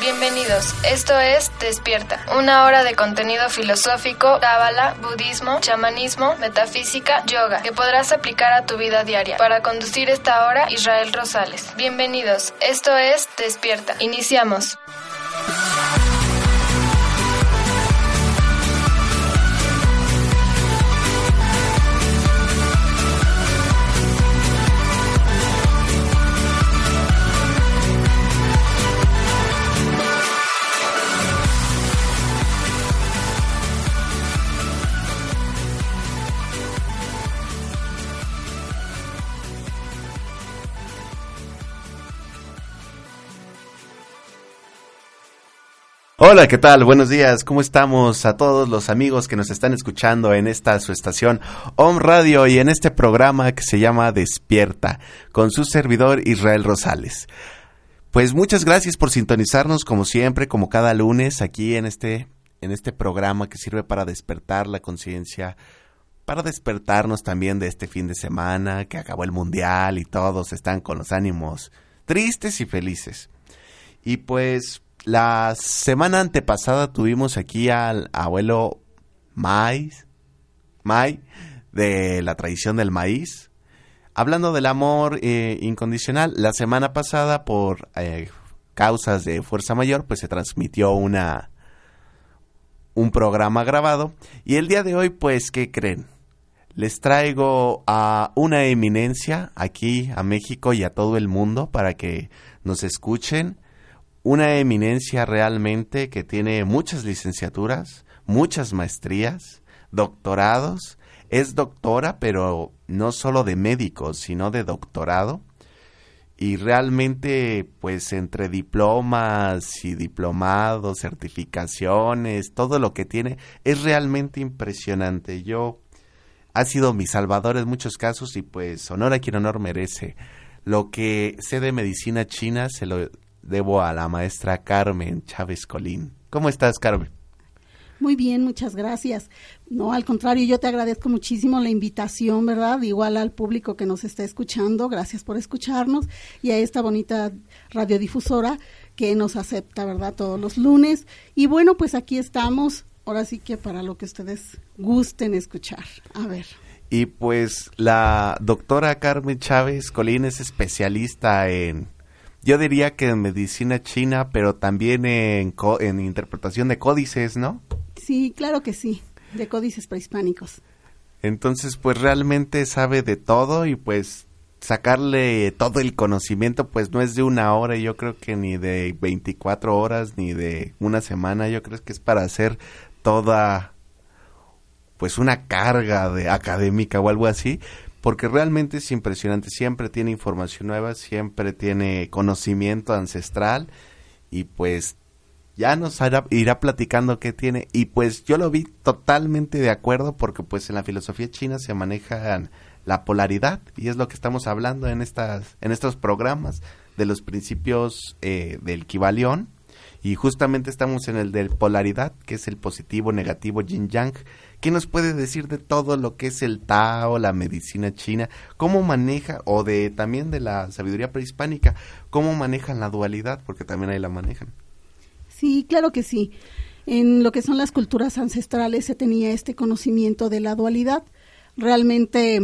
Bienvenidos, esto es Despierta, una hora de contenido filosófico, cábala, budismo, chamanismo, metafísica, yoga, que podrás aplicar a tu vida diaria. Para conducir esta hora, Israel Rosales. Bienvenidos, esto es Despierta. Iniciamos. Hola, ¿qué tal? Buenos días. ¿Cómo estamos a todos los amigos que nos están escuchando en esta su estación Om Radio y en este programa que se llama Despierta con su servidor Israel Rosales? Pues muchas gracias por sintonizarnos como siempre, como cada lunes aquí en este en este programa que sirve para despertar la conciencia, para despertarnos también de este fin de semana que acabó el mundial y todos están con los ánimos tristes y felices. Y pues la semana antepasada tuvimos aquí al abuelo Maíz, May, de la tradición del maíz, hablando del amor eh, incondicional. La semana pasada, por eh, causas de fuerza mayor, pues se transmitió una un programa grabado. Y el día de hoy, pues, ¿qué creen? Les traigo a una eminencia aquí a México y a todo el mundo para que nos escuchen una eminencia realmente que tiene muchas licenciaturas, muchas maestrías, doctorados, es doctora, pero no solo de médicos, sino de doctorado. Y realmente, pues entre diplomas y diplomados, certificaciones, todo lo que tiene, es realmente impresionante. Yo ha sido mi salvador en muchos casos y pues honor a quien honor merece. Lo que sé de medicina china se lo debo a la maestra Carmen Chávez Colín. ¿Cómo estás, Carmen? Muy bien, muchas gracias. No, al contrario, yo te agradezco muchísimo la invitación, ¿verdad? Igual al público que nos está escuchando, gracias por escucharnos y a esta bonita radiodifusora que nos acepta, ¿verdad? Todos los lunes. Y bueno, pues aquí estamos, ahora sí que para lo que ustedes gusten escuchar. A ver. Y pues la doctora Carmen Chávez Colín es especialista en yo diría que en medicina china, pero también en, en interpretación de códices, ¿no? Sí, claro que sí, de códices prehispánicos. Entonces, pues realmente sabe de todo y pues sacarle todo el conocimiento, pues no es de una hora, yo creo que ni de 24 horas, ni de una semana, yo creo que es para hacer toda, pues una carga de académica o algo así, porque realmente es impresionante, siempre tiene información nueva, siempre tiene conocimiento ancestral y pues ya nos irá platicando qué tiene. Y pues yo lo vi totalmente de acuerdo porque pues en la filosofía china se maneja la polaridad y es lo que estamos hablando en estas en estos programas de los principios eh, del Kibalión. Y justamente estamos en el de polaridad que es el positivo negativo yin yang ¿Qué nos puede decir de todo lo que es el Tao, la medicina china? ¿Cómo maneja, o de también de la sabiduría prehispánica, cómo manejan la dualidad? Porque también ahí la manejan. Sí, claro que sí. En lo que son las culturas ancestrales se tenía este conocimiento de la dualidad. Realmente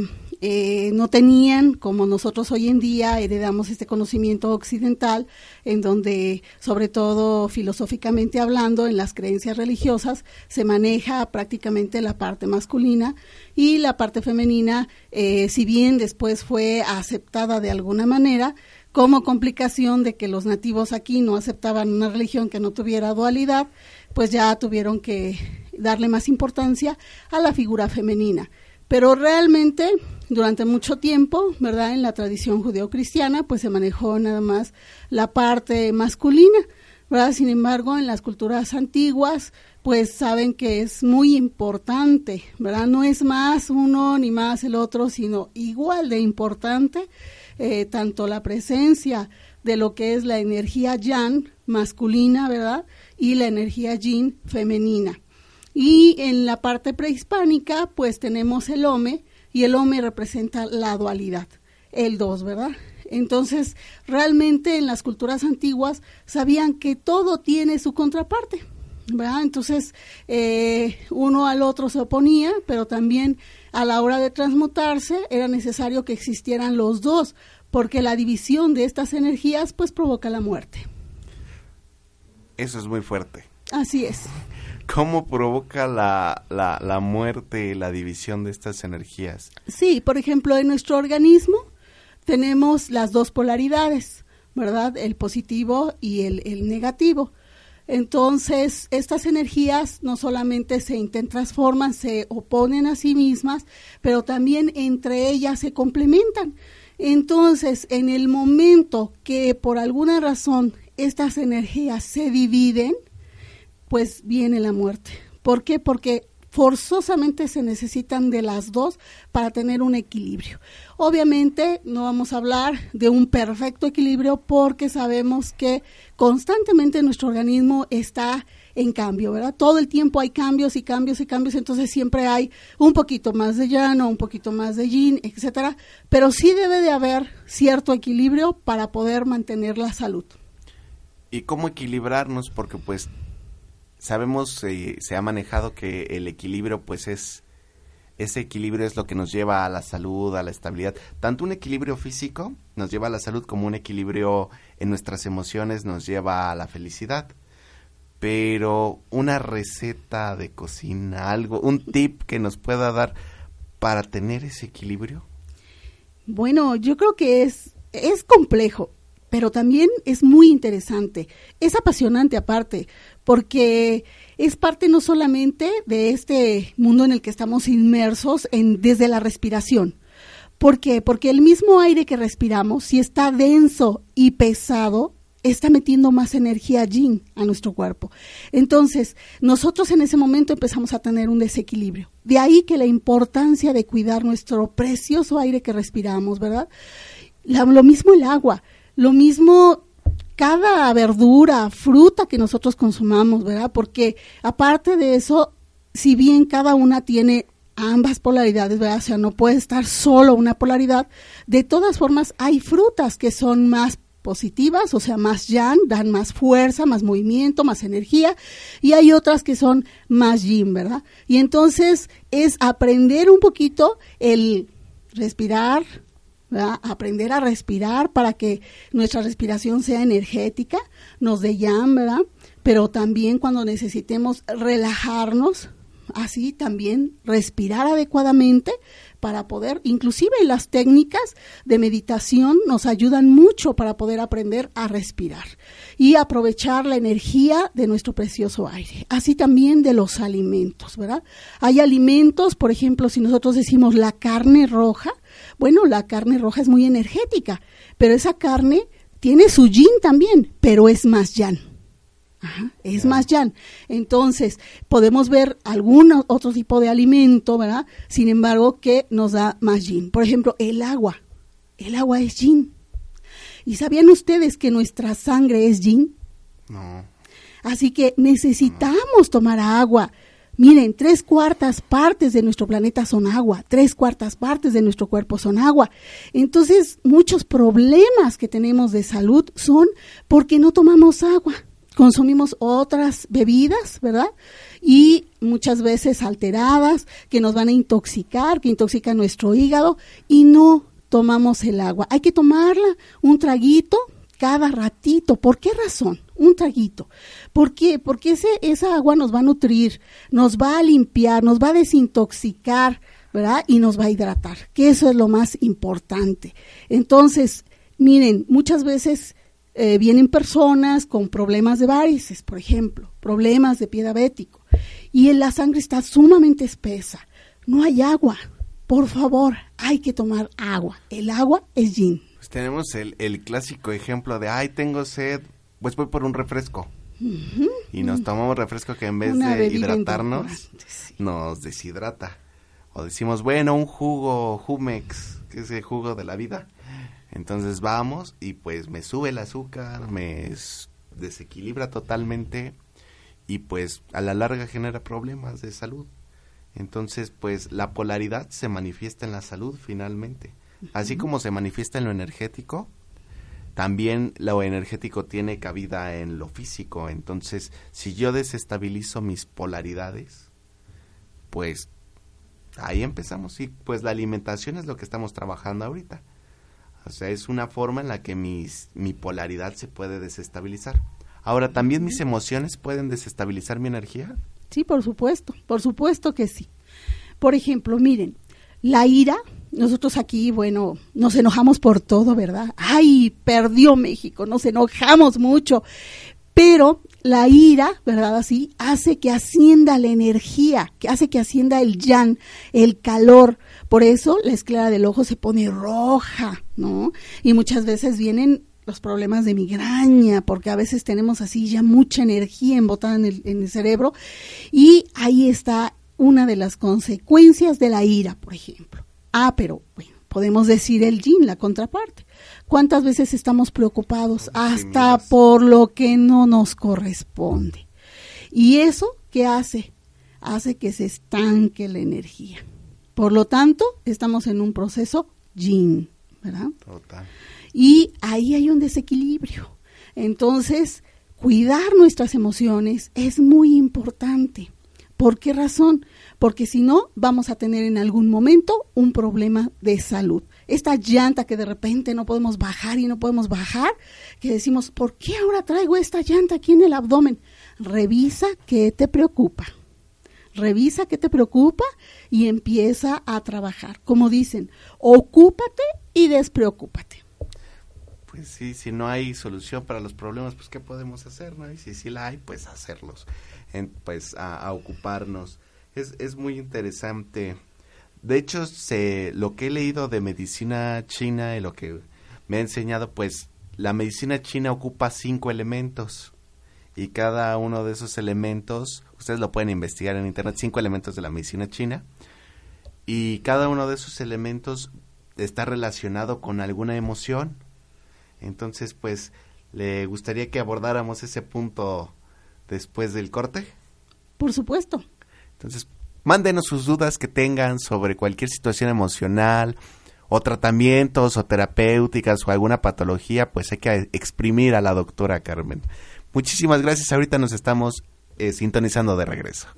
eh, no tenían, como nosotros hoy en día heredamos este conocimiento occidental, en donde, sobre todo filosóficamente hablando, en las creencias religiosas, se maneja prácticamente la parte masculina y la parte femenina, eh, si bien después fue aceptada de alguna manera, como complicación de que los nativos aquí no aceptaban una religión que no tuviera dualidad, pues ya tuvieron que darle más importancia a la figura femenina. Pero realmente durante mucho tiempo, ¿verdad? En la tradición judeocristiana, pues se manejó nada más la parte masculina, ¿verdad? Sin embargo, en las culturas antiguas, pues saben que es muy importante, ¿verdad? No es más uno ni más el otro, sino igual de importante eh, tanto la presencia de lo que es la energía yang masculina, ¿verdad? Y la energía yin femenina. Y en la parte prehispánica, pues tenemos el home, y el Ome representa la dualidad, el dos, ¿verdad? Entonces, realmente en las culturas antiguas sabían que todo tiene su contraparte. ¿verdad? Entonces, eh, uno al otro se oponía, pero también a la hora de transmutarse era necesario que existieran los dos, porque la división de estas energías pues provoca la muerte. Eso es muy fuerte. Así es. ¿Cómo provoca la, la, la muerte, la división de estas energías? Sí, por ejemplo, en nuestro organismo tenemos las dos polaridades, ¿verdad? El positivo y el, el negativo. Entonces, estas energías no solamente se transforman, se oponen a sí mismas, pero también entre ellas se complementan. Entonces, en el momento que por alguna razón estas energías se dividen, pues viene la muerte. ¿Por qué? Porque forzosamente se necesitan de las dos para tener un equilibrio. Obviamente no vamos a hablar de un perfecto equilibrio porque sabemos que constantemente nuestro organismo está en cambio, ¿verdad? Todo el tiempo hay cambios y cambios y cambios, entonces siempre hay un poquito más de llano, un poquito más de yin, etcétera, pero sí debe de haber cierto equilibrio para poder mantener la salud. ¿Y cómo equilibrarnos? Porque pues sabemos, eh, se ha manejado que el equilibrio pues es, ese equilibrio es lo que nos lleva a la salud, a la estabilidad. Tanto un equilibrio físico nos lleva a la salud como un equilibrio en nuestras emociones nos lleva a la felicidad. Pero una receta de cocina, algo, un tip que nos pueda dar para tener ese equilibrio. Bueno, yo creo que es, es complejo pero también es muy interesante. Es apasionante aparte, porque es parte no solamente de este mundo en el que estamos inmersos en, desde la respiración. ¿Por qué? Porque el mismo aire que respiramos, si está denso y pesado, está metiendo más energía yin a nuestro cuerpo. Entonces, nosotros en ese momento empezamos a tener un desequilibrio. De ahí que la importancia de cuidar nuestro precioso aire que respiramos, ¿verdad? lo mismo el agua. Lo mismo cada verdura, fruta que nosotros consumamos, ¿verdad? Porque aparte de eso, si bien cada una tiene ambas polaridades, ¿verdad? O sea, no puede estar solo una polaridad, de todas formas hay frutas que son más positivas, o sea, más yang, dan más fuerza, más movimiento, más energía, y hay otras que son más yin, ¿verdad? Y entonces es aprender un poquito el respirar, aprender a respirar para que nuestra respiración sea energética, nos dé llama, ¿verdad? Pero también cuando necesitemos relajarnos, así también respirar adecuadamente para poder, inclusive las técnicas de meditación nos ayudan mucho para poder aprender a respirar y aprovechar la energía de nuestro precioso aire, así también de los alimentos, ¿verdad? Hay alimentos, por ejemplo, si nosotros decimos la carne roja, bueno, la carne roja es muy energética, pero esa carne tiene su yin también, pero es más yan. es más yan. Entonces, podemos ver algún otro tipo de alimento, ¿verdad? Sin embargo, que nos da más yin. Por ejemplo, el agua. El agua es yin. ¿Y sabían ustedes que nuestra sangre es yin? No. Así que necesitamos tomar agua. Miren, tres cuartas partes de nuestro planeta son agua, tres cuartas partes de nuestro cuerpo son agua. Entonces, muchos problemas que tenemos de salud son porque no tomamos agua. Consumimos otras bebidas, ¿verdad? Y muchas veces alteradas, que nos van a intoxicar, que intoxican nuestro hígado y no tomamos el agua. Hay que tomarla un traguito cada ratito. ¿Por qué razón? Un traguito. ¿Por qué? Porque ese, esa agua nos va a nutrir, nos va a limpiar, nos va a desintoxicar, ¿verdad? Y nos va a hidratar, que eso es lo más importante. Entonces, miren, muchas veces eh, vienen personas con problemas de varices, por ejemplo, problemas de pie diabético, y la sangre está sumamente espesa. No hay agua. Por favor, hay que tomar agua. El agua es yin tenemos el, el clásico ejemplo de, ay, tengo sed, pues voy por un refresco. Y nos tomamos refresco que en vez de hidratarnos, nos deshidrata. O decimos, bueno, un jugo Jumex, que es el jugo de la vida. Entonces vamos y pues me sube el azúcar, me desequilibra totalmente y pues a la larga genera problemas de salud. Entonces pues la polaridad se manifiesta en la salud finalmente Así como se manifiesta en lo energético, también lo energético tiene cabida en lo físico. Entonces, si yo desestabilizo mis polaridades, pues ahí empezamos. Y pues la alimentación es lo que estamos trabajando ahorita. O sea, es una forma en la que mis, mi polaridad se puede desestabilizar. Ahora, ¿también mis emociones pueden desestabilizar mi energía? Sí, por supuesto, por supuesto que sí. Por ejemplo, miren, la ira, nosotros aquí, bueno, nos enojamos por todo, ¿verdad? Ay, perdió México, nos enojamos mucho, pero la ira, ¿verdad? Así, hace que ascienda la energía, que hace que ascienda el yan, el calor. Por eso la esclera del ojo se pone roja, ¿no? Y muchas veces vienen los problemas de migraña, porque a veces tenemos así ya mucha energía embotada en el, en el cerebro, y ahí está una de las consecuencias de la ira, por ejemplo. Ah, pero bueno, podemos decir el yin, la contraparte. ¿Cuántas veces estamos preocupados hasta por lo que no nos corresponde? Y eso, ¿qué hace? Hace que se estanque la energía. Por lo tanto, estamos en un proceso yin, ¿verdad? Total. Y ahí hay un desequilibrio. Entonces, cuidar nuestras emociones es muy importante. ¿Por qué razón? Porque si no, vamos a tener en algún momento un problema de salud. Esta llanta que de repente no podemos bajar y no podemos bajar, que decimos, ¿por qué ahora traigo esta llanta aquí en el abdomen? Revisa qué te preocupa. Revisa qué te preocupa y empieza a trabajar. Como dicen, ocúpate y despreocúpate. Pues sí, si no hay solución para los problemas, pues ¿qué podemos hacer? No? Y si sí la hay, pues hacerlos pues a, ocuparnos. Es, es, muy interesante. De hecho, se, lo que he leído de medicina china y lo que me ha enseñado, pues la medicina china ocupa cinco elementos y cada uno de esos elementos, ustedes lo pueden investigar en internet, cinco elementos de la medicina china y cada uno de esos elementos está relacionado con alguna emoción. Entonces, pues, le gustaría que abordáramos ese punto después del corte? Por supuesto. Entonces, mándenos sus dudas que tengan sobre cualquier situación emocional o tratamientos o terapéuticas o alguna patología, pues hay que exprimir a la doctora Carmen. Muchísimas gracias. Ahorita nos estamos eh, sintonizando de regreso.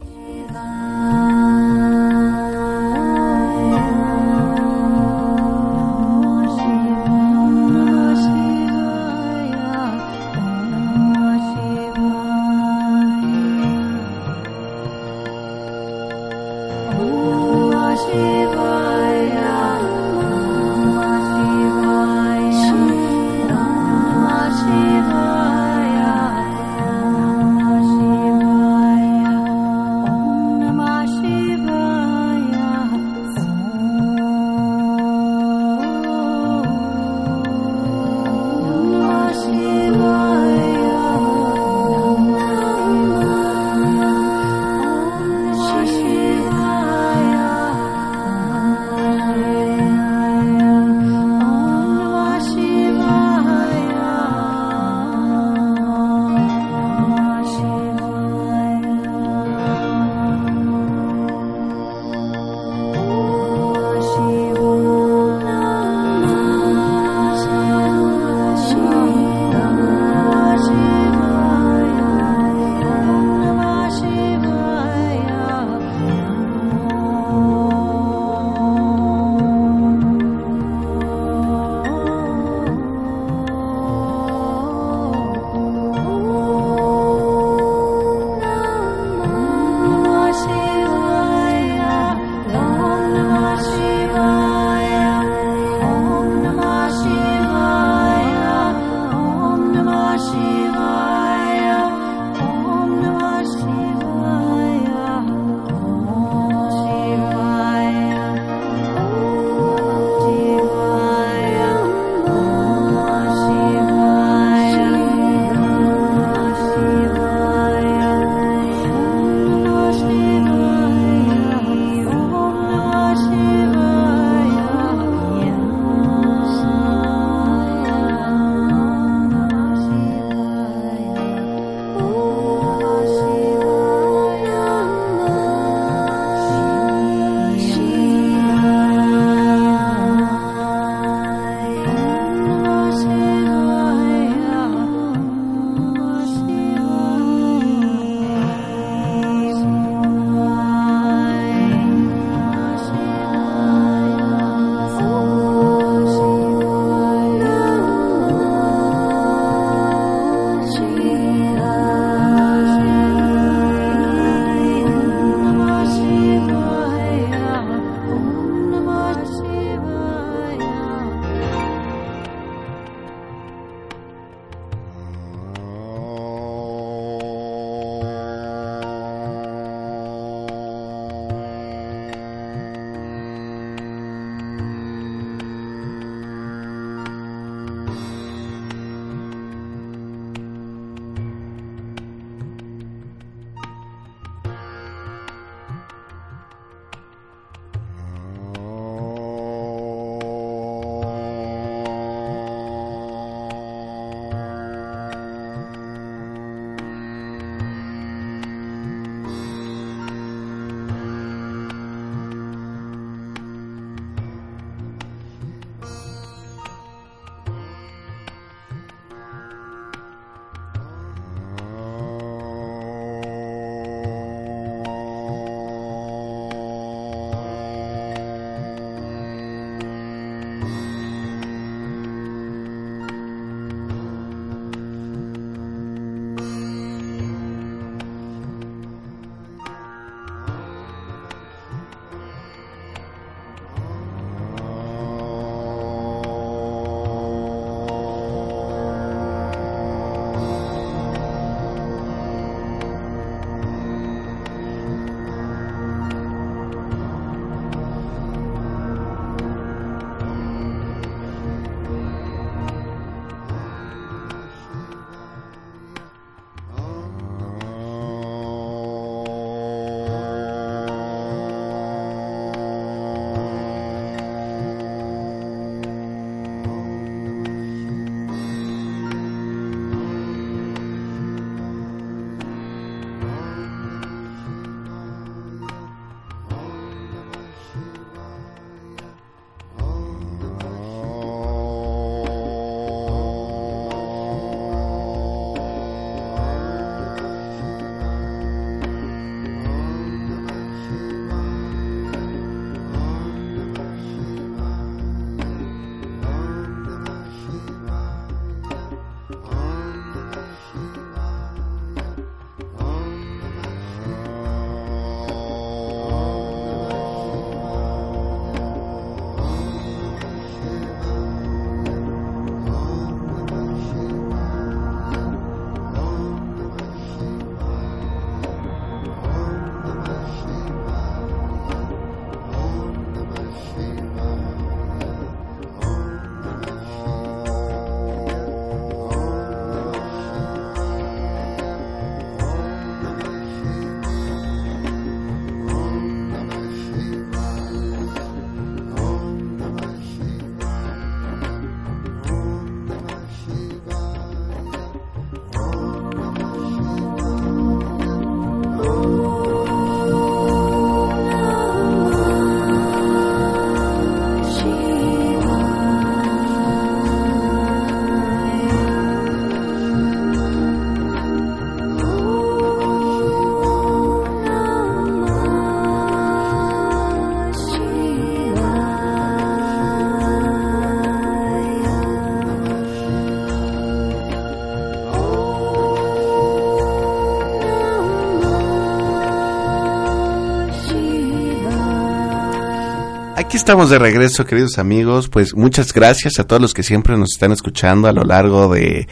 Aquí estamos de regreso, queridos amigos. Pues muchas gracias a todos los que siempre nos están escuchando a lo largo de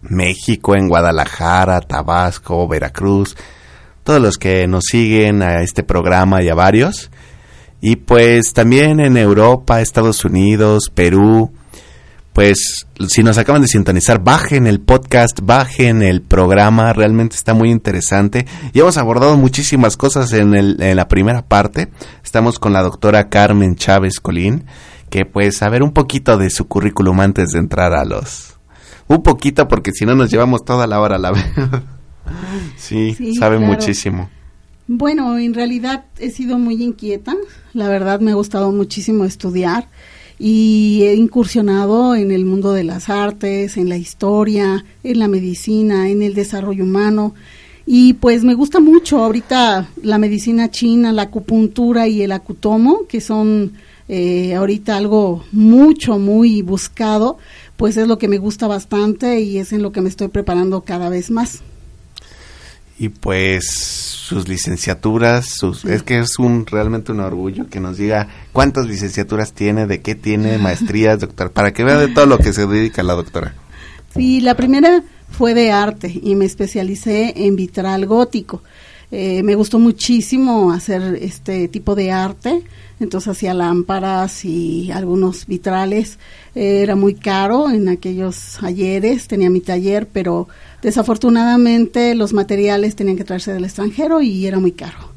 México, en Guadalajara, Tabasco, Veracruz, todos los que nos siguen a este programa y a varios. Y pues también en Europa, Estados Unidos, Perú, pues si nos acaban de sintonizar, bajen el podcast, bajen el programa, realmente está muy interesante. Y hemos abordado muchísimas cosas en, el, en la primera parte. Estamos con la doctora Carmen Chávez Colín, que pues a ver un poquito de su currículum antes de entrar a los... Un poquito porque si no nos llevamos toda la hora la sí, sí, sabe muchísimo. Bueno, en realidad he sido muy inquieta, la verdad me ha gustado muchísimo estudiar y he incursionado en el mundo de las artes, en la historia, en la medicina, en el desarrollo humano. Y pues me gusta mucho ahorita la medicina china, la acupuntura y el acutomo, que son eh, ahorita algo mucho, muy buscado, pues es lo que me gusta bastante y es en lo que me estoy preparando cada vez más. Y pues sus licenciaturas, sus, es que es un realmente un orgullo que nos diga cuántas licenciaturas tiene, de qué tiene, maestrías, doctor, para que vea de todo lo que se dedica la doctora. Sí, la primera fue de arte y me especialicé en vitral gótico. Eh, me gustó muchísimo hacer este tipo de arte, entonces hacía lámparas y algunos vitrales. era muy caro en aquellos ayeres, tenía mi taller, pero Desafortunadamente los materiales tenían que traerse del extranjero y era muy caro.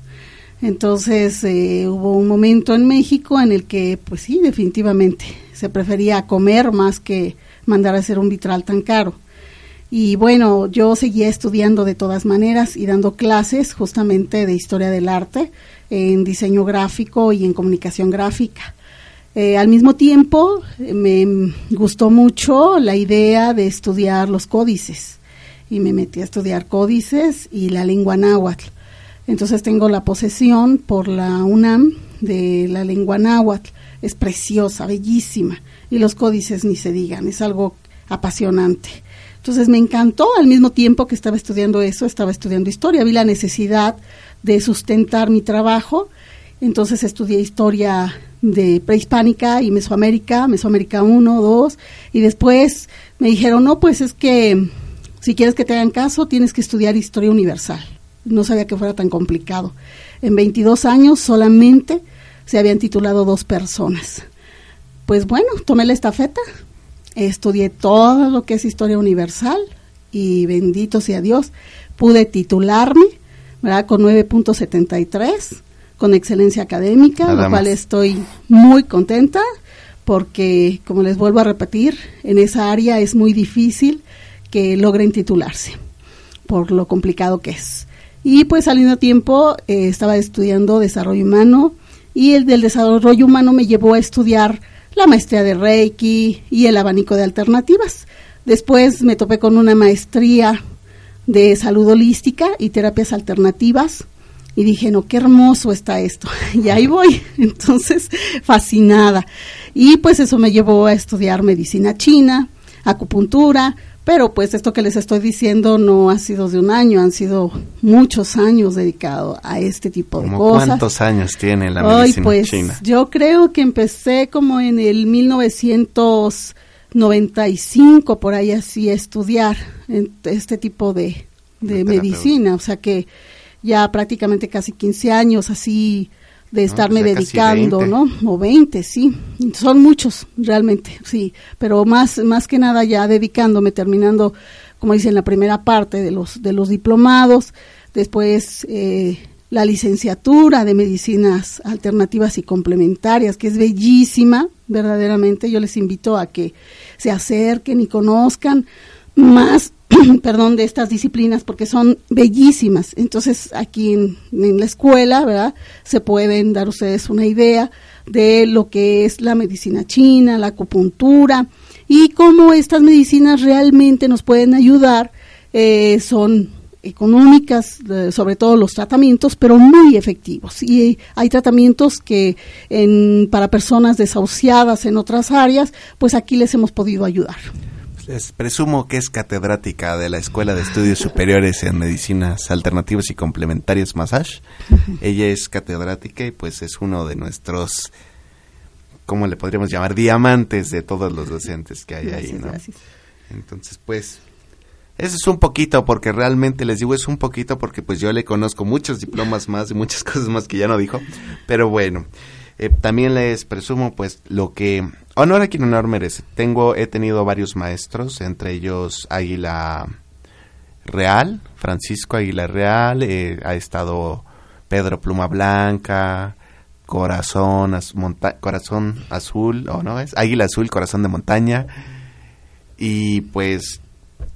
Entonces eh, hubo un momento en México en el que, pues sí, definitivamente se prefería comer más que mandar a hacer un vitral tan caro. Y bueno, yo seguía estudiando de todas maneras y dando clases justamente de historia del arte, en diseño gráfico y en comunicación gráfica. Eh, al mismo tiempo, me gustó mucho la idea de estudiar los códices y me metí a estudiar códices y la lengua náhuatl. Entonces tengo la posesión por la UNAM de la lengua náhuatl. Es preciosa, bellísima. Y los códices ni se digan, es algo apasionante. Entonces me encantó, al mismo tiempo que estaba estudiando eso, estaba estudiando historia. Vi la necesidad de sustentar mi trabajo. Entonces estudié historia de prehispánica y Mesoamérica, Mesoamérica 1, 2. Y después me dijeron, no, pues es que si quieres que te hagan caso, tienes que estudiar historia universal. No sabía que fuera tan complicado. En 22 años solamente se habían titulado dos personas. Pues bueno, tomé la estafeta, estudié todo lo que es historia universal y bendito sea Dios, pude titularme, ¿verdad? Con 9.73, con excelencia académica, lo cual estoy muy contenta porque, como les vuelvo a repetir, en esa área es muy difícil que logren titularse, por lo complicado que es. Y pues al mismo tiempo eh, estaba estudiando desarrollo humano y el del desarrollo humano me llevó a estudiar la maestría de Reiki y el abanico de alternativas. Después me topé con una maestría de salud holística y terapias alternativas y dije, no, qué hermoso está esto. y ahí voy, entonces fascinada. Y pues eso me llevó a estudiar medicina china, acupuntura, pero pues esto que les estoy diciendo no ha sido de un año, han sido muchos años dedicados a este tipo de cosas. ¿Cuántos años tiene la medicina pues, china? Yo creo que empecé como en el 1995 por ahí así a estudiar este tipo de, de medicina, o sea que ya prácticamente casi 15 años así de estarme dedicando, ¿no? O 20, sí. Son muchos, realmente, sí. Pero más, más que nada ya dedicándome, terminando, como dice en la primera parte de los, de los diplomados, después eh, la licenciatura de medicinas alternativas y complementarias, que es bellísima, verdaderamente. Yo les invito a que se acerquen y conozcan más perdón, de estas disciplinas porque son bellísimas. Entonces, aquí en, la escuela, ¿verdad? Se pueden dar ustedes una idea de lo que es la medicina china, la acupuntura y cómo estas medicinas realmente nos pueden ayudar. Eh, son económicas, sobre todo los tratamientos, pero muy efectivos. Y hay tratamientos que en, para personas desahuciadas en otras áreas, pues aquí les hemos podido ayudar presumo que es catedrática de la Escuela de Estudios Superiores en Medicinas Alternativas y Complementarias Massage. Ella es catedrática y pues es uno de nuestros ¿cómo le podríamos llamar? Diamantes de todos los docentes que hay ahí, ¿no? Gracias. Entonces, pues, eso es un poquito, porque realmente les digo es un poquito, porque pues yo le conozco muchos diplomas más y muchas cosas más que ya no dijo, pero bueno, eh, también les presumo pues lo que honor a quien honor merece. Tengo, he tenido varios maestros, entre ellos Águila Real, Francisco Águila Real, eh, ha estado Pedro Pluma Blanca, Corazón, az- monta- Corazón Azul, ¿o no es? Águila Azul, Corazón de Montaña. Y pues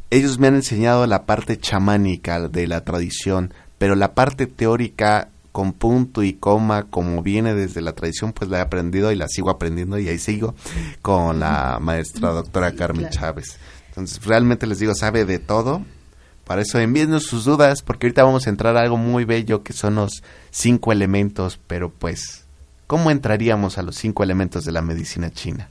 ellos me han enseñado la parte chamánica de la tradición, pero la parte teórica con punto y coma, como viene desde la tradición, pues la he aprendido y la sigo aprendiendo y ahí sigo con la maestra doctora Carmen claro. Chávez. Entonces, realmente les digo, sabe de todo. Para eso envíennos sus dudas, porque ahorita vamos a entrar a algo muy bello que son los cinco elementos, pero pues, ¿cómo entraríamos a los cinco elementos de la medicina china?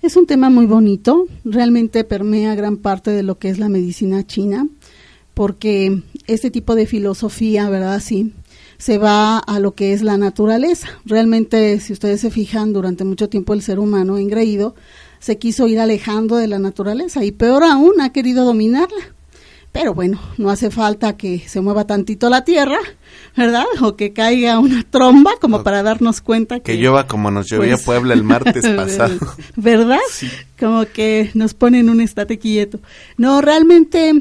Es un tema muy bonito, realmente permea gran parte de lo que es la medicina china, porque este tipo de filosofía, ¿verdad? Sí, se va a lo que es la naturaleza. Realmente, si ustedes se fijan, durante mucho tiempo el ser humano engreído se quiso ir alejando de la naturaleza y peor aún ha querido dominarla. Pero bueno, no hace falta que se mueva tantito la tierra, ¿verdad? O que caiga una tromba como O para darnos cuenta que... Que llueva como nos llovía pues, Puebla el martes pasado. ¿Verdad? Sí. Como que nos ponen un estate quieto. No, realmente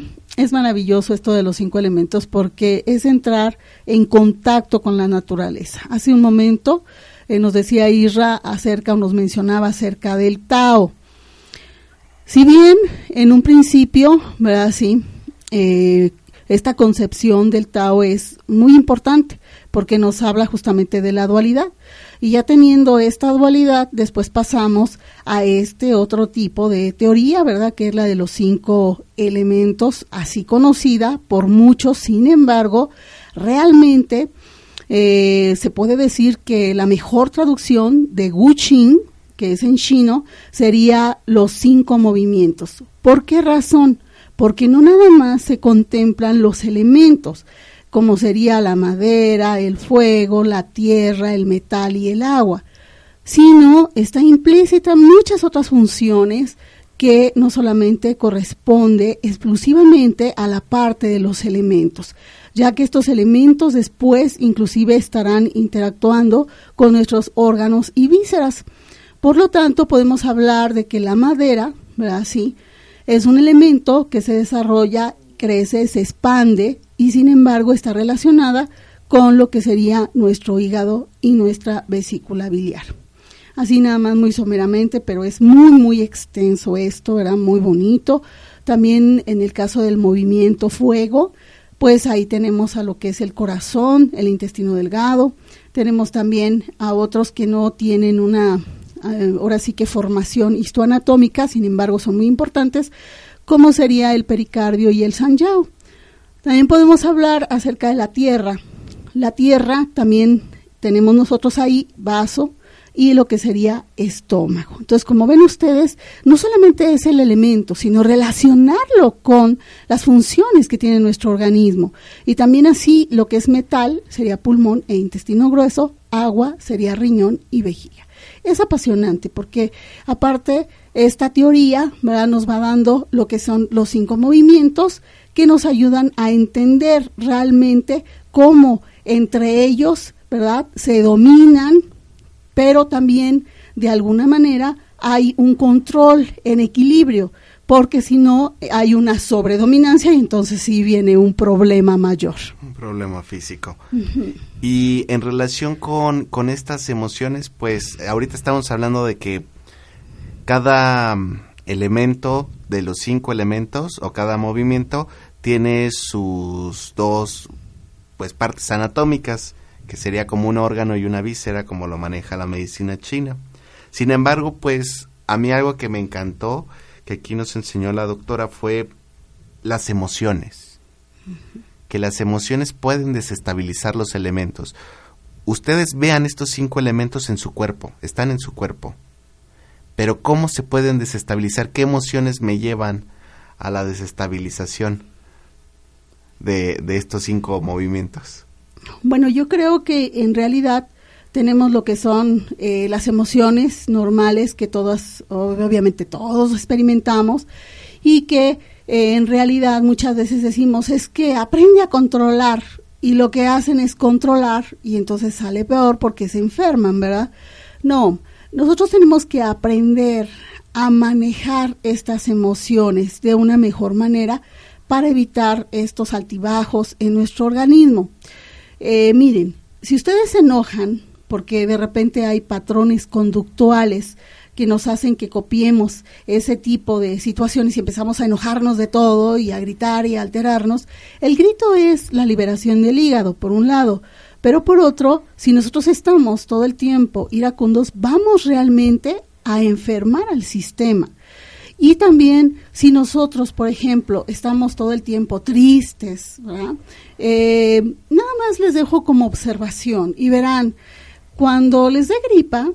es maravilloso esto de los cinco elementos porque es entrar en contacto con la naturaleza. Hace un momento eh, nos decía Isra acerca o nos mencionaba acerca del Tao. Si bien en un principio, ¿verdad? Sí, eh, esta concepción del Tao es muy importante porque nos habla justamente de la dualidad. Y ya teniendo esta dualidad, después pasamos a este otro tipo de teoría, ¿verdad? Que es la de los cinco elementos, así conocida por muchos. Sin embargo, realmente eh, se puede decir que la mejor traducción de Wu Qin, que es en chino, sería los cinco movimientos. ¿Por qué razón? Porque no nada más se contemplan los elementos, como sería la madera, el fuego, la tierra, el metal y el agua, sino está implícita muchas otras funciones que no solamente corresponde exclusivamente a la parte de los elementos, ya que estos elementos después inclusive estarán interactuando con nuestros órganos y vísceras. Por lo tanto, podemos hablar de que la madera, ¿verdad? Sí, es un elemento que se desarrolla, crece, se expande y sin embargo está relacionada con lo que sería nuestro hígado y nuestra vesícula biliar. Así nada más muy someramente, pero es muy, muy extenso esto, ¿verdad? Muy bonito. También en el caso del movimiento fuego, pues ahí tenemos a lo que es el corazón, el intestino delgado. Tenemos también a otros que no tienen una, ahora sí que formación histoanatómica, sin embargo son muy importantes, como sería el pericardio y el sanjao. También podemos hablar acerca de la tierra. La tierra también tenemos nosotros ahí vaso y lo que sería estómago. Entonces, como ven ustedes, no solamente es el elemento, sino relacionarlo con las funciones que tiene nuestro organismo. Y también así lo que es metal sería pulmón e intestino grueso, agua sería riñón y vejiga. Es apasionante porque aparte esta teoría ¿verdad? nos va dando lo que son los cinco movimientos que nos ayudan a entender realmente cómo entre ellos ¿verdad? se dominan, pero también de alguna manera hay un control en equilibrio, porque si no hay una sobredominancia y entonces sí viene un problema mayor. Un problema físico. Y en relación con, con estas emociones, pues ahorita estamos hablando de que cada mm, elemento de los cinco elementos o cada movimiento tiene sus dos pues partes anatómicas, que sería como un órgano y una víscera, como lo maneja la medicina china. Sin embargo, pues a mí algo que me encantó, que aquí nos enseñó la doctora, fue las emociones. Que las emociones pueden desestabilizar los elementos. Ustedes vean estos cinco elementos en su cuerpo, están en su cuerpo. Pero ¿cómo se pueden desestabilizar? ¿Qué emociones me llevan a la desestabilización de, de estos cinco movimientos? Bueno, yo creo que en realidad tenemos lo que son eh, las emociones normales que todas, obviamente todos experimentamos y que eh, en realidad muchas veces decimos es que aprende a controlar y lo que hacen es controlar y entonces sale peor porque se enferman, ¿verdad? No, nosotros tenemos que aprender a manejar estas emociones de una mejor manera para evitar estos altibajos en nuestro organismo. Eh, miren, si ustedes se enojan porque de repente hay patrones conductuales que nos hacen que copiemos ese tipo de situaciones y empezamos a enojarnos de todo y a gritar y a alterarnos, el grito es la liberación del hígado, por un lado. Pero por otro, si nosotros estamos todo el tiempo iracundos, vamos realmente a enfermar al sistema. Y también si nosotros, por ejemplo, estamos todo el tiempo tristes, eh, nada más les dejo como observación y verán, cuando les dé gripa,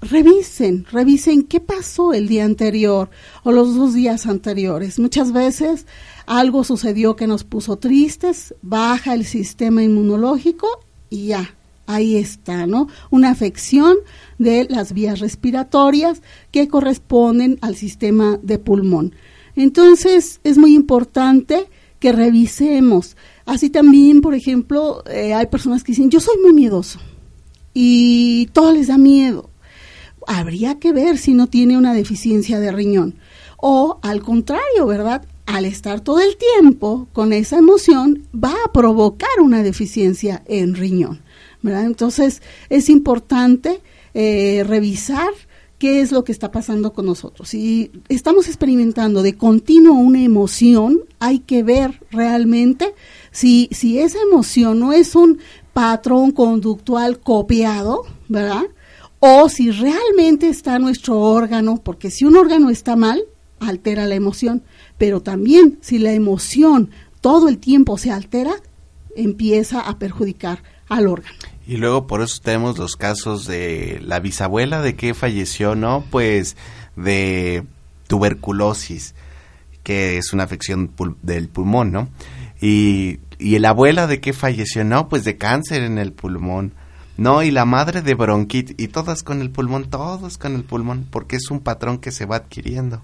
revisen, revisen qué pasó el día anterior o los dos días anteriores. Muchas veces algo sucedió que nos puso tristes, baja el sistema inmunológico y ya, ahí está, ¿no? Una afección de las vías respiratorias que corresponden al sistema de pulmón. Entonces, es muy importante que revisemos. Así también, por ejemplo, eh, hay personas que dicen, yo soy muy miedoso y todo les da miedo habría que ver si no tiene una deficiencia de riñón. O al contrario, ¿verdad? Al estar todo el tiempo con esa emoción, va a provocar una deficiencia en riñón. Entonces, es importante eh, revisar qué es lo que está pasando con nosotros. Si estamos experimentando de continuo una emoción, hay que ver realmente si, si esa emoción no es un patrón conductual copiado, ¿verdad? o si realmente está nuestro órgano, porque si un órgano está mal, altera la emoción, pero también si la emoción todo el tiempo se altera, empieza a perjudicar al órgano. Y luego por eso tenemos los casos de la bisabuela de que falleció, ¿no? Pues de tuberculosis, que es una afección del pulmón, ¿no? Y, y la abuela de que falleció, ¿no? Pues de cáncer en el pulmón. No, y la madre de bronquitis, y todas con el pulmón, todos con el pulmón, porque es un patrón que se va adquiriendo.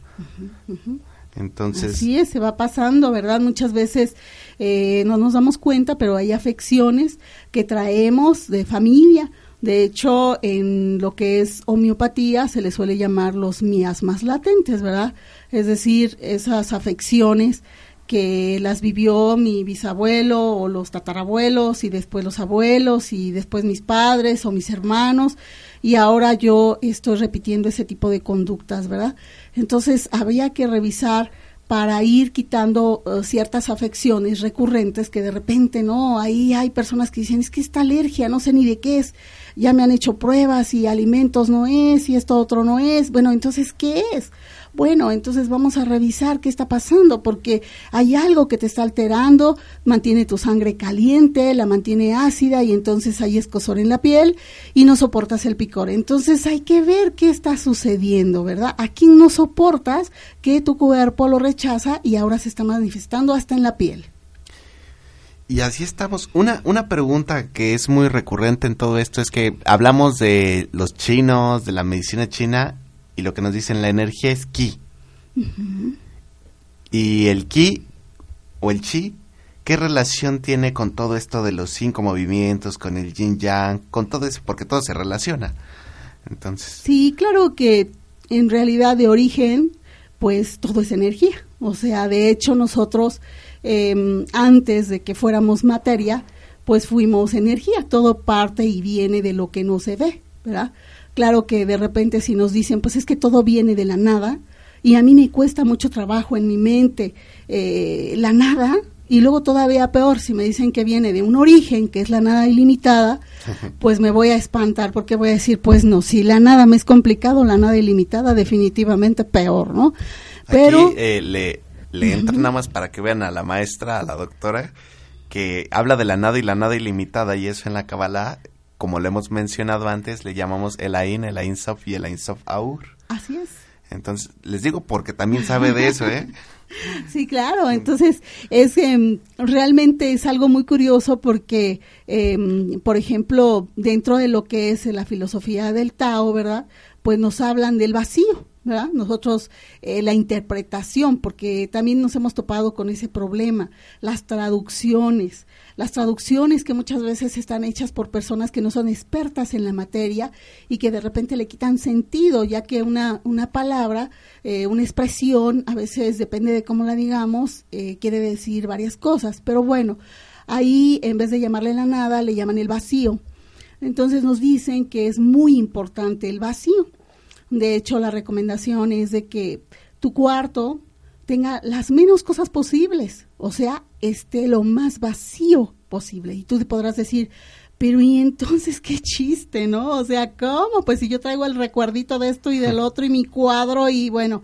Entonces. Sí, se va pasando, ¿verdad? Muchas veces eh, no nos damos cuenta, pero hay afecciones que traemos de familia. De hecho, en lo que es homeopatía se le suele llamar los miasmas latentes, ¿verdad? Es decir, esas afecciones que las vivió mi bisabuelo o los tatarabuelos y después los abuelos y después mis padres o mis hermanos y ahora yo estoy repitiendo ese tipo de conductas, ¿verdad? Entonces había que revisar para ir quitando uh, ciertas afecciones recurrentes que de repente, ¿no? Ahí hay personas que dicen, es que esta alergia, no sé ni de qué es, ya me han hecho pruebas y alimentos no es y esto otro no es, bueno, entonces, ¿qué es? Bueno, entonces vamos a revisar qué está pasando porque hay algo que te está alterando, mantiene tu sangre caliente, la mantiene ácida y entonces hay escosor en la piel y no soportas el picor. Entonces hay que ver qué está sucediendo, ¿verdad? Aquí no soportas que tu cuerpo lo rechaza y ahora se está manifestando hasta en la piel. Y así estamos. Una, una pregunta que es muy recurrente en todo esto es que hablamos de los chinos, de la medicina china, y lo que nos dicen la energía es ki. Y el ki o el chi, ¿qué relación tiene con todo esto de los cinco movimientos, con el yin yang, con todo eso? Porque todo se relaciona. Entonces. Sí, claro que en realidad de origen, pues todo es energía. O sea, de hecho nosotros, em, antes de que fuéramos materia, pues fuimos energía. Todo parte y viene de lo que no se ve, ¿verdad? Claro que de repente si nos dicen, pues es que todo viene de la nada, y a mí me cuesta mucho trabajo en mi mente eh, la nada, y luego todavía peor, si me dicen que viene de un origen, que es la nada ilimitada, pues me voy a espantar porque voy a decir, pues no, si la nada me es complicado, la nada ilimitada definitivamente peor, ¿no? Pero... Eh, le, le entra nada más para que vean a la maestra, a la doctora, que habla de la nada y la nada ilimitada, y eso en la Kabbalah como lo hemos mencionado antes, le llamamos el Ain, el Sof y el Sof Aur. Así es. Entonces, les digo porque también sabe de eso, ¿eh? Sí, claro. Entonces, es em, realmente es algo muy curioso porque, em, por ejemplo, dentro de lo que es la filosofía del Tao, ¿verdad? Pues nos hablan del vacío. ¿verdad? Nosotros, eh, la interpretación, porque también nos hemos topado con ese problema, las traducciones, las traducciones que muchas veces están hechas por personas que no son expertas en la materia y que de repente le quitan sentido, ya que una, una palabra, eh, una expresión, a veces depende de cómo la digamos, eh, quiere decir varias cosas, pero bueno, ahí en vez de llamarle la nada, le llaman el vacío. Entonces nos dicen que es muy importante el vacío. De hecho, la recomendación es de que tu cuarto tenga las menos cosas posibles, o sea, esté lo más vacío posible. Y tú podrás decir, pero y entonces qué chiste, ¿no? O sea, ¿cómo? Pues si yo traigo el recuerdito de esto y del otro y mi cuadro y bueno,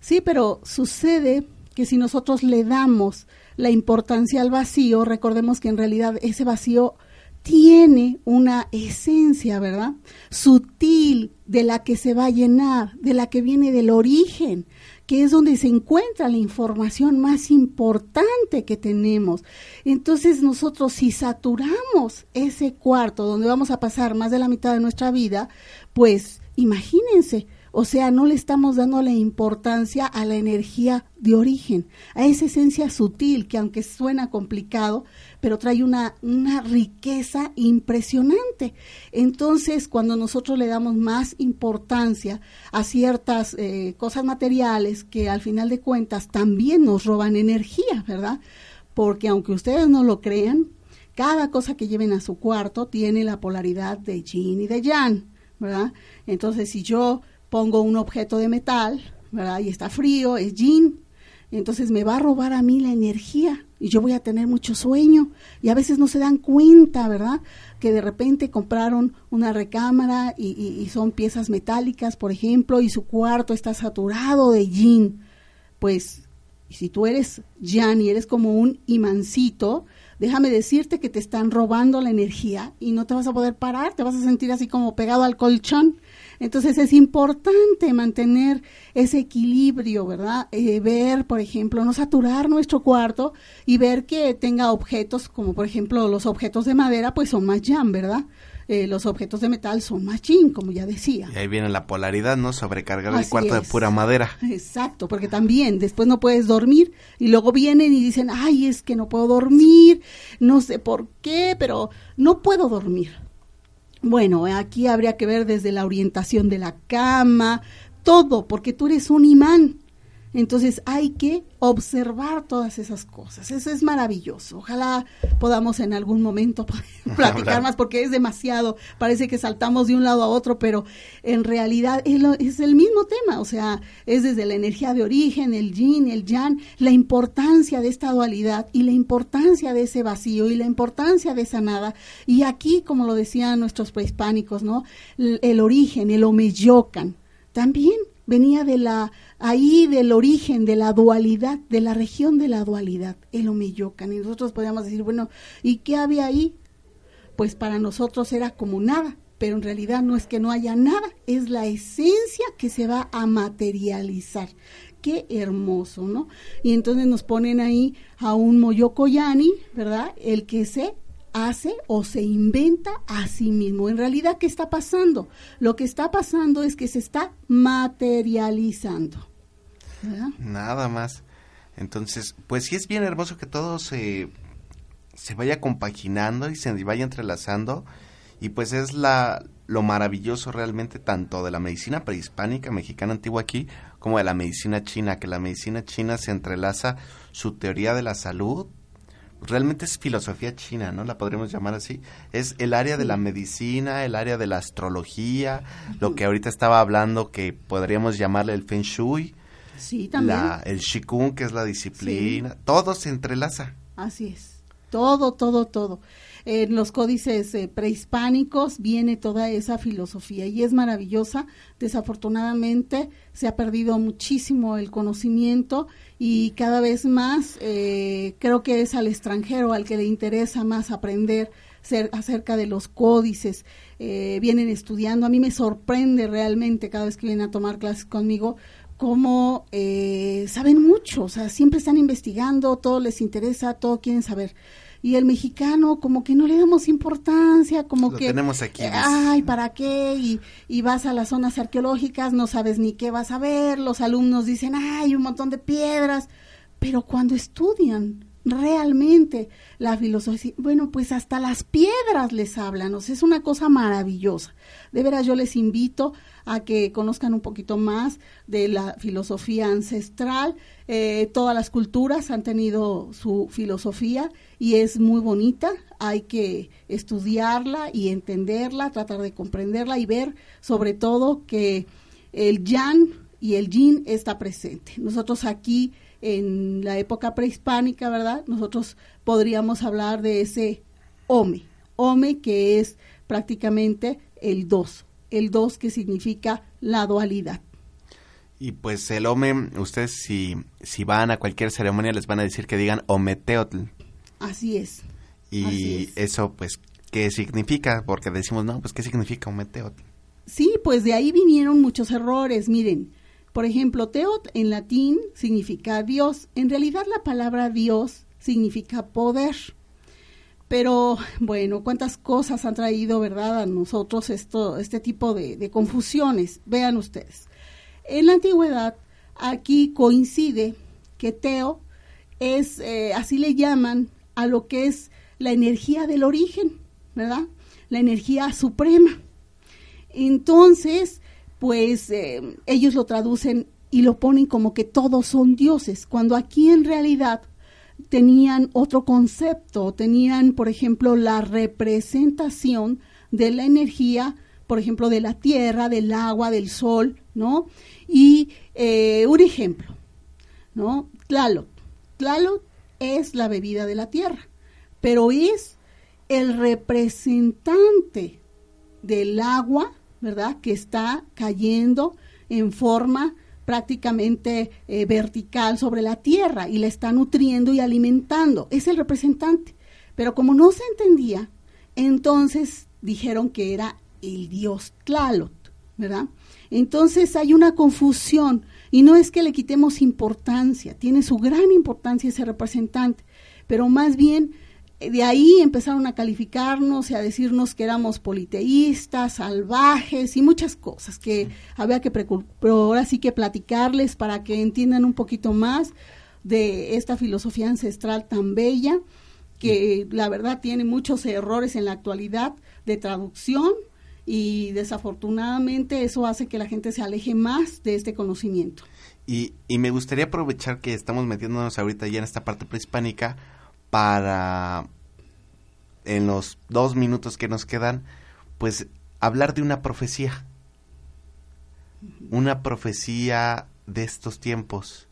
sí, pero sucede que si nosotros le damos la importancia al vacío, recordemos que en realidad ese vacío tiene una esencia, ¿verdad? Sutil, de la que se va a llenar, de la que viene del origen, que es donde se encuentra la información más importante que tenemos. Entonces nosotros si saturamos ese cuarto donde vamos a pasar más de la mitad de nuestra vida, pues imagínense, o sea, no le estamos dando la importancia a la energía de origen, a esa esencia sutil que aunque suena complicado, pero trae una, una riqueza impresionante. Entonces, cuando nosotros le damos más importancia a ciertas eh, cosas materiales que al final de cuentas también nos roban energía, ¿verdad? Porque aunque ustedes no lo crean, cada cosa que lleven a su cuarto tiene la polaridad de yin y de yang, ¿verdad? Entonces, si yo pongo un objeto de metal, ¿verdad? Y está frío, es yin, entonces me va a robar a mí la energía y yo voy a tener mucho sueño y a veces no se dan cuenta, ¿verdad? Que de repente compraron una recámara y, son piezas metálicas, por ejemplo, y su cuarto está saturado de yin. Pues si tú eres yan y eres como un imancito, déjame decirte que te están robando la energía y no te vas a poder parar, te vas a sentir así como pegado al colchón. Entonces es importante mantener ese equilibrio, ¿verdad? Eh, ver, por ejemplo, no saturar nuestro cuarto y ver que tenga objetos, como por ejemplo los objetos de madera, pues son más jam, ¿verdad? Eh, los objetos de metal son más chin, como ya decía. Y ahí viene la polaridad, ¿no? Sobrecargar el cuarto de pura madera. Exacto, porque también después no puedes dormir y luego vienen y dicen, ay, es que no puedo dormir, no sé por qué, pero no puedo dormir. Bueno, aquí habría que ver desde la orientación de la cama, todo, porque tú eres un imán. Entonces hay que observar todas esas cosas. Eso es maravilloso. Ojalá podamos en algún momento platicar más porque es demasiado. Parece que saltamos de un lado a otro, pero en realidad es, el mismo tema. O sea, es desde la energía de origen, el yin, el yang, la importancia de esta dualidad y la importancia de ese vacío y la importancia de esa nada. Y aquí, como lo decían nuestros prehispánicos, ¿no? El, el origen, el omeyocan, también venía de la ahí del origen de la dualidad, de la región de la dualidad, el Omeyocan. Y nosotros podríamos decir, bueno, ¿y qué había ahí? Pues para nosotros era como nada, pero en realidad no es que no haya nada, es la esencia que se va a materializar. Qué hermoso, ¿no? Y entonces nos ponen ahí a un Moyokoyani, ¿verdad? El que se hace o se inventa a sí mismo. En realidad, ¿qué está pasando? Lo que está pasando es que se está materializando. Nada más. Entonces, pues sí es bien hermoso que todo se, se vaya compaginando y se vaya entrelazando. Y pues es la, lo maravilloso realmente tanto de la medicina prehispánica mexicana antigua aquí como de la medicina china, que la medicina china se entrelaza su teoría de la salud, realmente es filosofía china, ¿no? La podríamos llamar así. Es el área de la medicina, el área de la astrología, lo que ahorita estaba hablando que podríamos llamarle el feng shui, Sí, también. el Shikun, que es la disciplina, todo se entrelaza. Así es, todo, todo, todo. En los códices eh, prehispánicos viene toda esa filosofía y es maravillosa. Desafortunadamente se ha perdido muchísimo el conocimiento y cada vez más eh, creo que es al extranjero al que le interesa más aprender ser, acerca de los códices. Eh, vienen estudiando. A mí me sorprende realmente cada vez que vienen a tomar clases conmigo cómo eh, saben mucho, o sea, siempre están investigando, todo les interesa, todo quieren saber. Y el mexicano como que no le damos importancia, como Lo que... tenemos aquí, eh, ay, ¿para qué? Y, y vas a las zonas arqueológicas, no sabes ni qué vas a ver, los alumnos dicen, ay, un montón de piedras, pero cuando estudian realmente la filosofía, bueno, pues hasta las piedras les hablan, o sea, es una cosa maravillosa. De veras, yo les invito a que conozcan un poquito más de la filosofía ancestral. Eh, todas las culturas han tenido su filosofía y es muy bonita. Hay que estudiarla y entenderla, tratar de comprenderla y ver sobre todo que el yang y el yin está presente. Nosotros aquí en la época prehispánica, ¿verdad? Nosotros podríamos hablar de ese ome, ome que es prácticamente el dos, el dos que significa la dualidad. Y pues el Ome, ustedes si, si van a cualquier ceremonia les van a decir que digan Ometeotl. Así es. Y Así es. eso pues, ¿qué significa? Porque decimos, no, pues ¿qué significa Ometeotl? Sí, pues de ahí vinieron muchos errores. Miren, por ejemplo, teot en latín significa Dios. En realidad la palabra Dios significa poder. Pero bueno, cuántas cosas han traído, ¿verdad?, a nosotros esto, este tipo de, confusiones. Vean ustedes. En la antigüedad, aquí coincide que Teo es, eh, así le llaman a lo que es la energía del origen, ¿verdad? La energía suprema. Entonces, pues eh, ellos lo traducen y lo ponen como que todos son dioses, cuando aquí en realidad tenían otro concepto, tenían, por ejemplo, la representación de la energía, por ejemplo, de la tierra, del agua, del sol, ¿no? Y eh, un ejemplo, ¿no? Tlaloc. Tlaloc es la bebida de la tierra, pero es el representante del agua, ¿verdad? Que está cayendo en forma prácticamente eh, vertical sobre la tierra y la está nutriendo y alimentando. Es el representante. Pero como no se entendía, entonces dijeron que era el dios Tlaloc, ¿verdad? Entonces hay una confusión y no es que le quitemos importancia, tiene su gran importancia ese representante, pero más bien de ahí empezaron a calificarnos y a decirnos que éramos politeístas, salvajes y muchas cosas que había que, pero ahora sí que platicarles para que entiendan un poquito más de esta filosofía ancestral tan bella que la verdad tiene muchos errores en la actualidad de traducción y desafortunadamente eso hace que la gente se aleje más de este conocimiento. Y, y me gustaría aprovechar que estamos metiéndonos ahorita ya en esta parte prehispánica para, en los dos minutos que nos quedan, pues hablar de una profecía. Una profecía de estos tiempos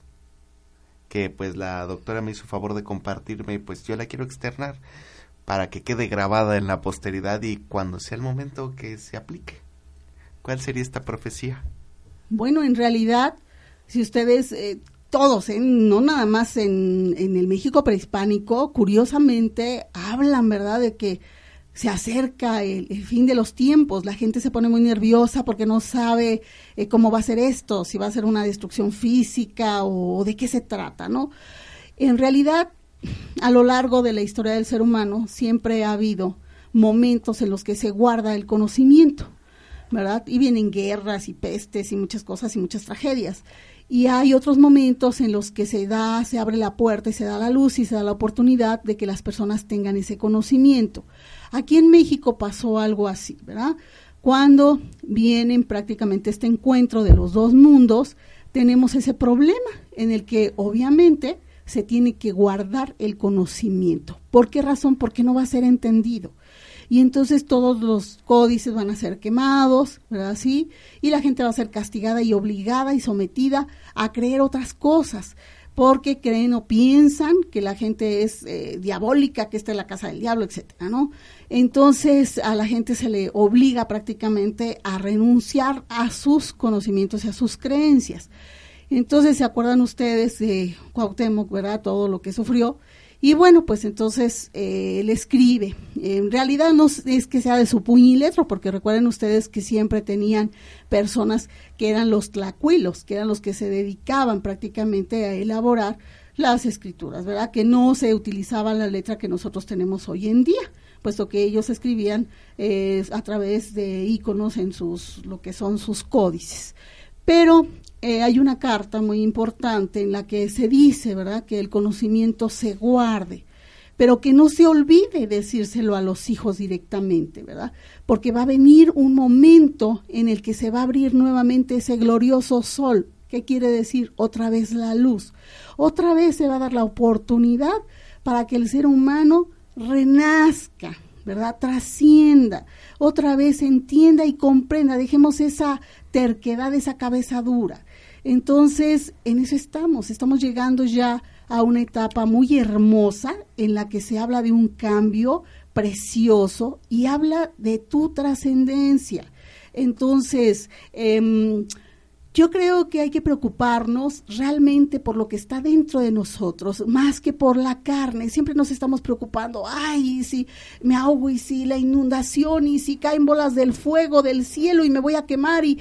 que pues la doctora me hizo favor de compartirme y pues yo la quiero externar para que quede grabada en la posteridad y cuando sea el momento que se aplique. ¿Cuál sería esta profecía? Bueno, en realidad, si ustedes eh, todos, ¿eh? no nada más en, en, el México prehispánico, curiosamente hablan, ¿verdad?, de que se acerca el, fin de los tiempos, la gente se pone muy nerviosa porque no sabe eh, cómo va a ser esto, si va a ser una destrucción física o, o de qué se trata, ¿no? En realidad, a lo largo de la historia del ser humano, siempre ha habido momentos en los que se guarda el conocimiento, ¿verdad? Y vienen guerras y pestes y muchas cosas y muchas tragedias y hay otros momentos en los que se da, se abre la puerta y se da la luz y se da la oportunidad de que las personas tengan ese conocimiento. Aquí en México pasó algo así, ¿verdad? Cuando vienen prácticamente este encuentro de los dos mundos, tenemos ese problema en el que obviamente se tiene que guardar el conocimiento. ¿Por qué razón? Porque no va a ser entendido y entonces todos los códices van a ser quemados, ¿verdad? Sí, y la gente va a ser castigada y obligada y sometida a creer otras cosas, porque creen o piensan que la gente es eh, diabólica, que está en la casa del diablo, etcétera, ¿no? Entonces a la gente se le obliga prácticamente a renunciar a sus conocimientos y a sus creencias. Entonces, ¿se acuerdan ustedes de Cuauhtémoc, verdad? Todo lo que sufrió Y bueno, pues entonces eh, él escribe. En realidad no es que sea de su puño y letra, porque recuerden ustedes que siempre tenían personas que eran los tlacuilos, que eran los que se dedicaban prácticamente a elaborar las escrituras, ¿verdad? Que no se utilizaba la letra que nosotros tenemos hoy en día, puesto que ellos escribían eh, a través de iconos en sus, lo que son sus códices. Pero eh, hay una carta muy importante en la que se dice, ¿verdad?, que el conocimiento se guarde, pero que no se olvide decírselo a los hijos directamente, ¿verdad? Porque va a venir un momento en el que se va a abrir nuevamente ese glorioso sol. ¿Qué quiere decir? Otra vez la luz. Otra vez se va a dar la oportunidad para que el ser humano renazca, ¿verdad? Trascienda, otra vez entienda y comprenda, dejemos esa terquedad, esa cabeza dura. Entonces, en eso estamos, estamos llegando ya a una etapa muy hermosa en la que se habla de un cambio precioso y habla de tu trascendencia. Entonces, eh, yo creo que hay que preocuparnos realmente por lo que está dentro de nosotros, más que por la carne. Siempre nos estamos preocupando, ay, si me ahogo y si la inundación y si caen bolas del fuego del cielo y me voy a quemar y,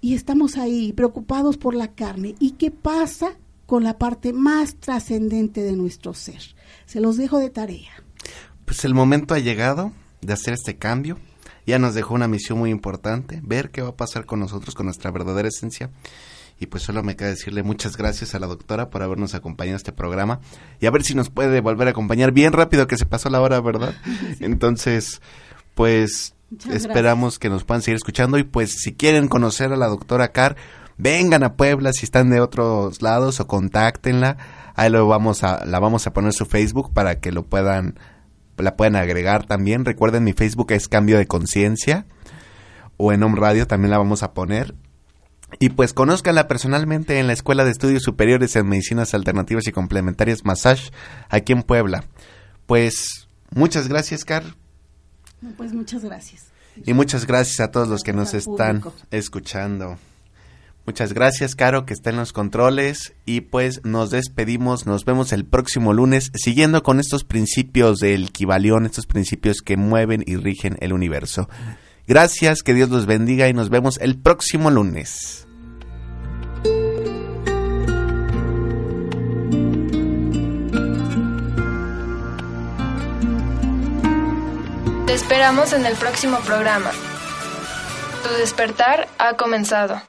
y estamos ahí preocupados por la carne. ¿Y qué pasa con la parte más trascendente de nuestro ser? Se los dejo de tarea. Pues el momento ha llegado de hacer este cambio ya nos dejó una misión muy importante, ver qué va a pasar con nosotros, con nuestra verdadera esencia. Y pues solo me queda decirle muchas gracias a la doctora por habernos acompañado a este programa y a ver si nos puede volver a acompañar bien rápido que se pasó la hora, ¿verdad? Entonces, pues esperamos que nos puedan seguir escuchando y pues si quieren conocer a la doctora Carr, vengan a Puebla si están de otros lados o contáctenla. Ahí lo vamos a la vamos a poner su Facebook para que lo puedan la pueden agregar también. Recuerden, mi Facebook es Cambio de Conciencia. O en Home Radio también la vamos a poner. Y pues conózcanla personalmente en la Escuela de Estudios Superiores en Medicinas Alternativas y Complementarias Massage, aquí en Puebla. Pues muchas gracias, Car. Pues muchas gracias. Y muchas gracias a todos los que nos están escuchando. Muchas gracias, Caro, que está en los controles. Y pues nos despedimos, nos vemos el próximo lunes, siguiendo con estos principios del Kibalión, estos principios que mueven y rigen el universo. Gracias, que Dios los bendiga y nos vemos el próximo lunes. Te esperamos en el próximo programa. Tu despertar ha comenzado.